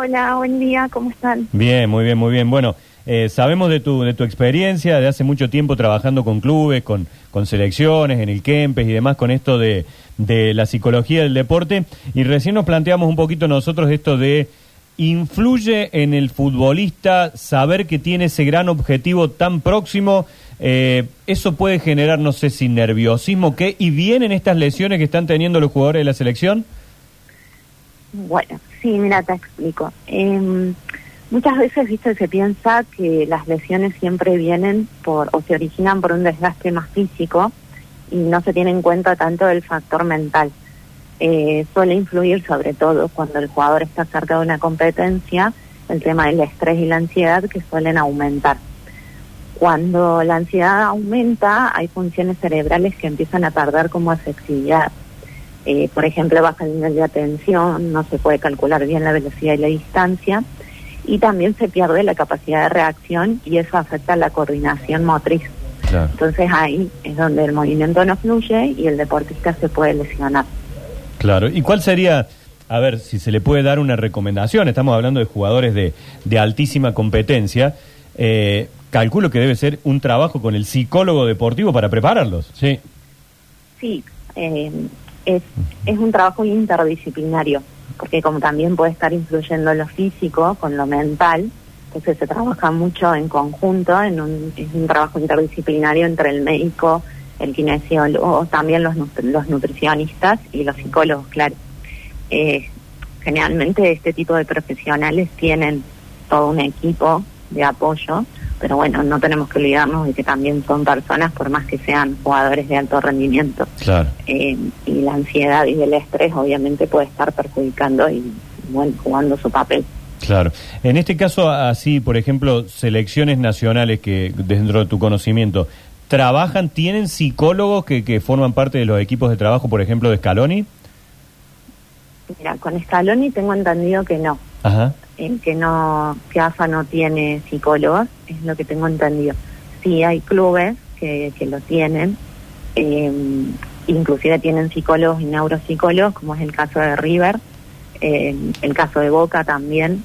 Hola, buen día, ¿cómo están? Bien, muy bien, muy bien. Bueno, eh, sabemos de tu, de tu experiencia, de hace mucho tiempo trabajando con clubes, con, con selecciones, en el Kempes y demás, con esto de, de la psicología del deporte. Y recién nos planteamos un poquito nosotros esto de, ¿influye en el futbolista saber que tiene ese gran objetivo tan próximo? Eh, ¿Eso puede generar, no sé si nerviosismo, qué? ¿Y vienen estas lesiones que están teniendo los jugadores de la selección? Bueno, sí, mira, te explico. Em, muchas veces, viste, se piensa que las lesiones siempre vienen por o se originan por un desgaste más físico y no se tiene en cuenta tanto el factor mental. Eh, suele influir sobre todo cuando el jugador está cerca de una competencia el tema del estrés y la ansiedad que suelen aumentar. Cuando la ansiedad aumenta, hay funciones cerebrales que empiezan a perder como efectividad. Eh, por ejemplo, baja el nivel de atención, no se puede calcular bien la velocidad y la distancia, y también se pierde la capacidad de reacción y eso afecta la coordinación motriz. Entonces ahí es donde el movimiento no fluye y el deportista se puede lesionar. Claro, ¿y cuál sería, a ver, si se le puede dar una recomendación? Estamos hablando de jugadores de, de altísima competencia. Eh, calculo que debe ser un trabajo con el psicólogo deportivo para prepararlos. Sí. Sí, eh, es, es un trabajo interdisciplinario, porque como también puede estar influyendo lo físico con lo mental, entonces se trabaja mucho en conjunto, en un, es un trabajo interdisciplinario entre el médico, el kinesiólogo, también los, los nutricionistas y los psicólogos, claro. Eh, generalmente este tipo de profesionales tienen todo un equipo de apoyo pero bueno, no tenemos que olvidarnos de que también son personas, por más que sean jugadores de alto rendimiento. Claro. Eh, y la ansiedad y el estrés obviamente puede estar perjudicando y, bueno, jugando su papel. Claro. En este caso, así, por ejemplo, selecciones nacionales que dentro de tu conocimiento, ¿trabajan, tienen psicólogos que, que forman parte de los equipos de trabajo, por ejemplo, de Scaloni? Mira, con Scaloni tengo entendido que no. Ajá que no que AFA no tiene psicólogos, es lo que tengo entendido. Sí hay clubes que, que lo tienen, eh, inclusive tienen psicólogos y neuropsicólogos, como es el caso de River, eh, el caso de Boca también,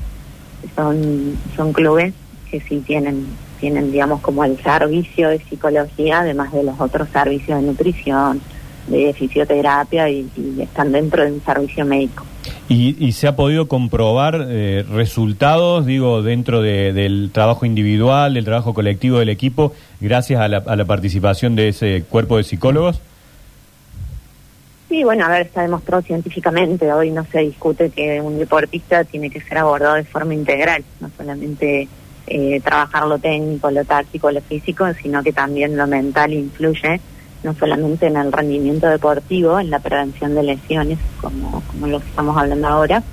son, son clubes que sí tienen, tienen, digamos, como el servicio de psicología, además de los otros servicios de nutrición, de fisioterapia y están dentro de un servicio médico. ¿Y, se ha podido comprobar eh, resultados, digo, dentro del trabajo individual, del trabajo colectivo del equipo, gracias a la, participación de ese cuerpo de psicólogos? Sí, bueno, a ver, está demostrado científicamente. Hoy no se discute que un deportista tiene que ser abordado de forma integral, no solamente eh, trabajar lo técnico, lo táctico, lo físico, sino que también lo mental influye no solamente en el rendimiento deportivo, en la prevención de lesiones, como, como lo estamos hablando ahora,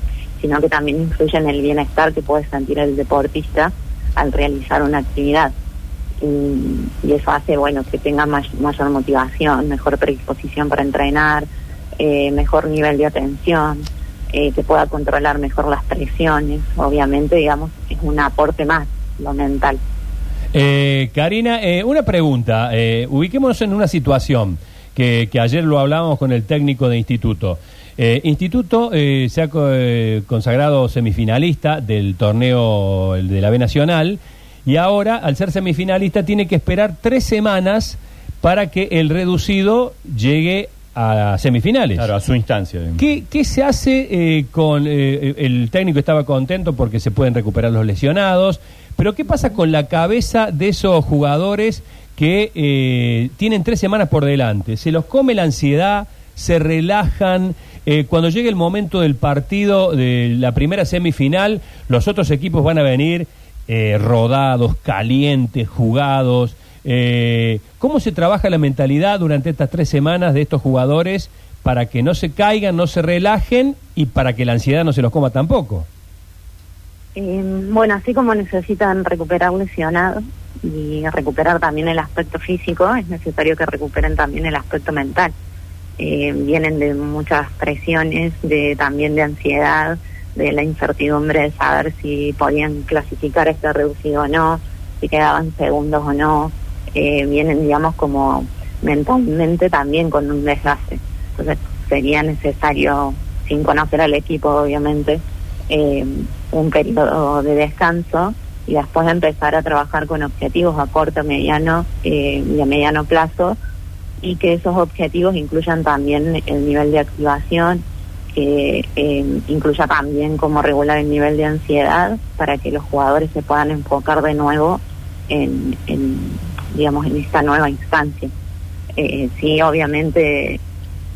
sino que también influye en el bienestar que puede sentir el deportista al realizar una actividad. Y, eso hace, bueno, que tenga mayor motivación, mejor predisposición para entrenar, eh, mejor nivel de atención, eh, que pueda controlar mejor las presiones. Obviamente, digamos, es un aporte más, lo mental. Eh, Karina, eh, una pregunta. Eh, ubiquémonos en una situación que, ayer lo hablábamos con el técnico de instituto. Eh, instituto se ha consagrado semifinalista del torneo de la B Nacional y ahora, al ser semifinalista, tiene que esperar tres semanas para que el reducido llegue a semifinales. Claro, a su instancia. ¿Qué, qué se hace con... el técnico estaba contento porque se pueden recuperar los lesionados, pero ¿qué pasa con la cabeza de esos jugadores que eh, tienen tres semanas por delante? ¿Se los come la ansiedad? ¿Se relajan? Eh, cuando llegue el momento del partido, de la primera semifinal, los otros equipos van a venir eh, rodados, calientes, jugados. ¿Cómo se trabaja la mentalidad durante estas tres semanas de estos jugadores para que no se caigan, no se relajen y para que la ansiedad no se los coma tampoco? Eh, bueno, así como necesitan recuperar lesionados y recuperar también el aspecto físico, es necesario que recuperen también el aspecto mental. Eh, vienen de muchas presiones, de también de ansiedad, de la incertidumbre de saber si podían clasificar este reducido o no, si quedaban segundos o no. Eh, vienen, digamos, como mentalmente también con un desgaste. Entonces sería necesario, sin conocer al equipo, obviamente, eh, un periodo de descanso y después empezar a trabajar con objetivos a corto, mediano eh, y a mediano plazo y que esos objetivos incluyan también el nivel de activación, que eh, incluya también cómo regular el nivel de ansiedad para que los jugadores se puedan enfocar de nuevo en, en digamos, en esta nueva instancia. Eh, sí, obviamente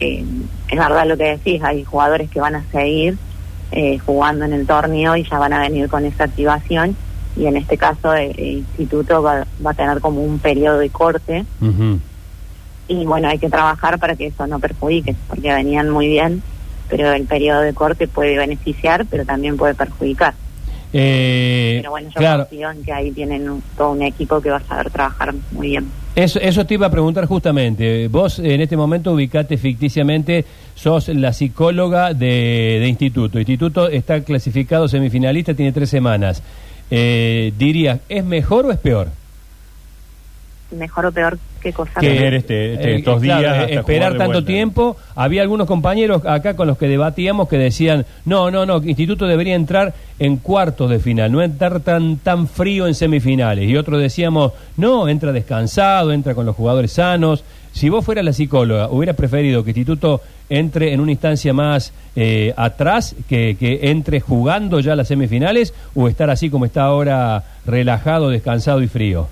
eh, es verdad lo que decís, hay jugadores que van a seguir eh, jugando en el torneo y ya van a venir con esa activación y en este caso el, el instituto va, va, a tener como un periodo de corte uh -huh. y bueno, hay que trabajar para que eso no perjudique, porque venían muy bien, pero el periodo de corte puede beneficiar, pero también puede perjudicar. Eh, pero bueno, yo claro. confío en que ahí tienen un, todo un equipo que va a saber trabajar muy bien. Eso, eso te iba a preguntar justamente. Vos en este momento ubicate ficticiamente, sos la psicóloga de, de instituto. Instituto está clasificado semifinalista, tiene tres semanas. Eh, dirías, ¿es mejor o es peor? Mejor o peor qué cosa. Que este, este, estos claro, días. eh, esperar tanto vuelta. tiempo. Había algunos compañeros acá con los que debatíamos que decían, no, no, no, Instituto debería entrar en cuartos de final, no entrar tan, tan frío en semifinales. Y otros decíamos, no, entra descansado, entra con los jugadores sanos. Si vos fueras la psicóloga, ¿hubieras preferido que Instituto entre en una instancia más eh, atrás, que, que entre jugando ya las semifinales, o estar así como está ahora, relajado, descansado y frío?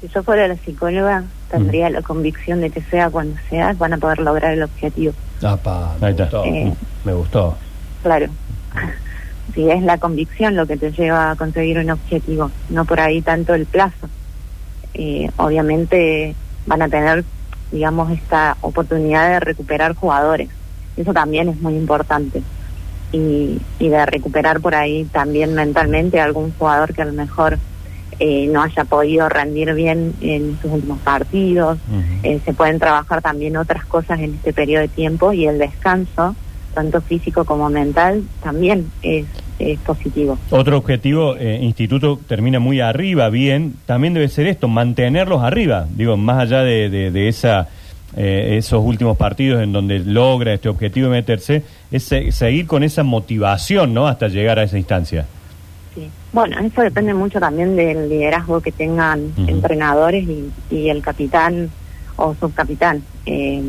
Si yo fuera la psicóloga, tendría mm. la convicción de que sea cuando sea, van a poder lograr el objetivo. Ah, pa, me, gustó, eh, me gustó. Claro. Si es la convicción lo que te lleva a conseguir un objetivo, no por ahí tanto el plazo. Eh, obviamente van a tener, digamos, esta oportunidad de recuperar jugadores. Eso también es muy importante. Y, y de recuperar por ahí también mentalmente a algún jugador que a lo mejor eh, no haya podido rendir bien en sus últimos partidos. Uh -huh. eh, se pueden trabajar también otras cosas en este periodo de tiempo y el descanso, tanto físico como mental, también es, es positivo. Otro objetivo, eh, Instituto termina muy arriba, bien, también debe ser esto, mantenerlos arriba, digo, más allá de, de, de esa... Eh, esos últimos partidos en donde logra este objetivo de meterse, es se seguir con esa motivación, ¿no? Hasta llegar a esa instancia. Sí. Bueno, eso depende mucho también del liderazgo que tengan uh -huh. entrenadores y, y, el capitán o subcapitán. Eh,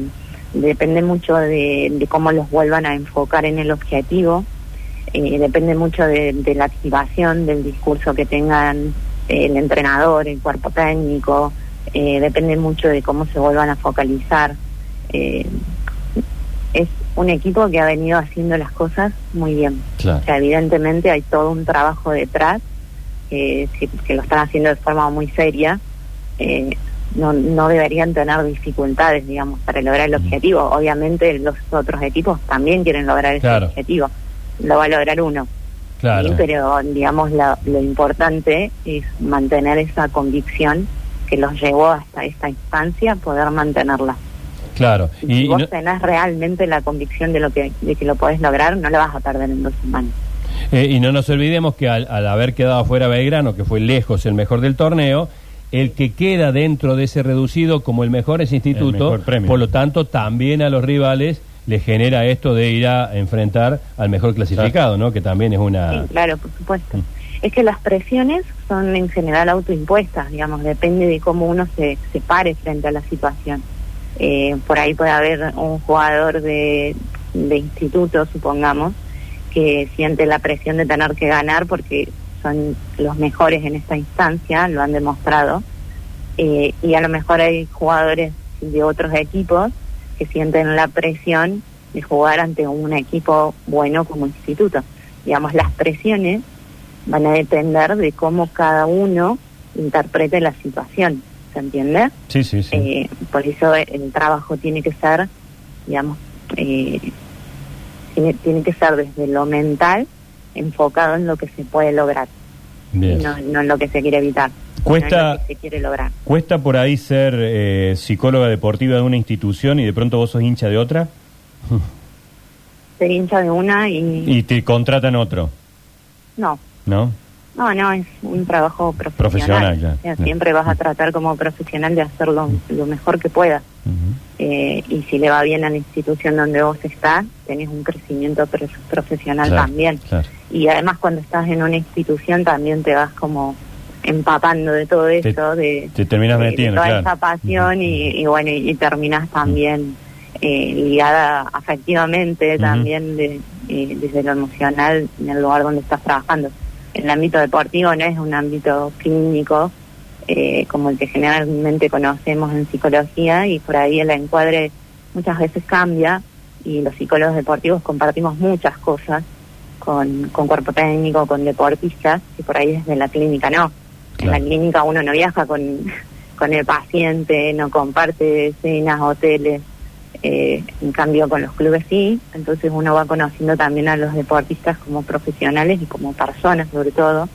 depende mucho de, de, cómo los vuelvan a enfocar en el objetivo. Eh, depende mucho de, de, la activación, del discurso que tengan el entrenador, el cuerpo técnico. Eh, depende mucho de cómo se vuelvan a focalizar. Un equipo que ha venido haciendo las cosas muy bien. Claro. O sea, evidentemente hay todo un trabajo detrás eh, que, que, lo están haciendo de forma muy seria. Eh, no, no deberían tener dificultades, digamos, para lograr el objetivo. Obviamente los otros equipos también quieren lograr ese claro. objetivo. Lo va a lograr uno. Claro. ¿sí? Pero, digamos, lo, lo importante es mantener esa convicción que los llevó hasta esta instancia, poder mantenerla. Claro. Y, si vos no... tenés realmente la convicción de lo que de que lo podés lograr, no lo vas a perder en dos semanas. Eh, y no nos olvidemos que al, al, haber quedado afuera Belgrano, que fue lejos el mejor del torneo, el que queda dentro de ese reducido como el mejor es Instituto, mejor por lo tanto también a los rivales le genera esto de ir a enfrentar al mejor clasificado, ¿no? Que también es una... Sí, claro, por supuesto. Mm. Es que las presiones son en general autoimpuestas, digamos, depende de cómo uno se, se pare frente a la situación. Eh, por ahí puede haber un jugador de, instituto, supongamos, que siente la presión de tener que ganar porque son los mejores en esta instancia, lo han demostrado, eh, y a lo mejor hay jugadores de otros equipos que sienten la presión de jugar ante un equipo bueno como instituto. Digamos, las presiones van a depender de cómo cada uno interprete la situación. ¿Se entiende? Sí, sí, sí. Eh, por eso el trabajo tiene que ser, digamos, eh, tiene, tiene que ser desde lo mental enfocado en lo que se puede lograr, Bien. No, no en lo que se quiere evitar. Cuesta, no se quiere lograr. ¿Cuesta por ahí ser eh, psicóloga deportiva de una institución y de pronto vos sos hincha de otra? Ser hincha de una y... Y te contratan otro. No. ¿No? No, no, es un trabajo profesional. profesional ya, o sea. Siempre vas a tratar como profesional de hacerlo lo mejor que puedas. Uh -huh. eh, y si le va bien a la institución donde vos estás, tenés un crecimiento profesional claro, también. Claro. y además cuando estás en una institución también te vas como empapando de todo esto, de, te terminas de- de metiendo, toda claro. esa pasión y, y bueno, y, y terminas también eh, ligada afectivamente también de, eh, desde lo emocional en el lugar donde estás trabajando. El ámbito deportivo no es un ámbito clínico eh, como el que generalmente conocemos en psicología y por ahí el encuadre muchas veces cambia y los psicólogos deportivos compartimos muchas cosas con, con cuerpo técnico, con deportistas, y por ahí desde la clínica no. En la clínica uno no viaja con, con el paciente, no comparte cenas, hoteles, eh, en cambio con los clubes sí, entonces uno va conociendo también a los deportistas como profesionales y como personas sobre todo,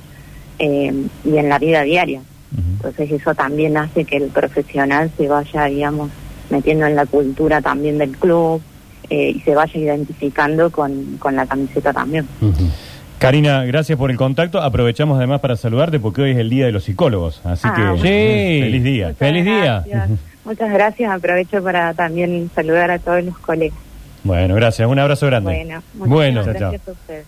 eh, y en la vida diaria. Entonces eso también hace que el profesional se vaya, digamos, metiendo en la cultura también del club eh, y se vaya identificando con, con la camiseta también. Karina, gracias por el contacto. Aprovechamos además para saludarte porque hoy es el Día de los Psicólogos. Así Ah, que. Sí. feliz día. Muchas Feliz día. Muchas gracias. Aprovecho para también saludar a todos los colegas. Bueno, gracias. Un abrazo grande. Bueno, muchas Bueno. gracias Chao, a ustedes.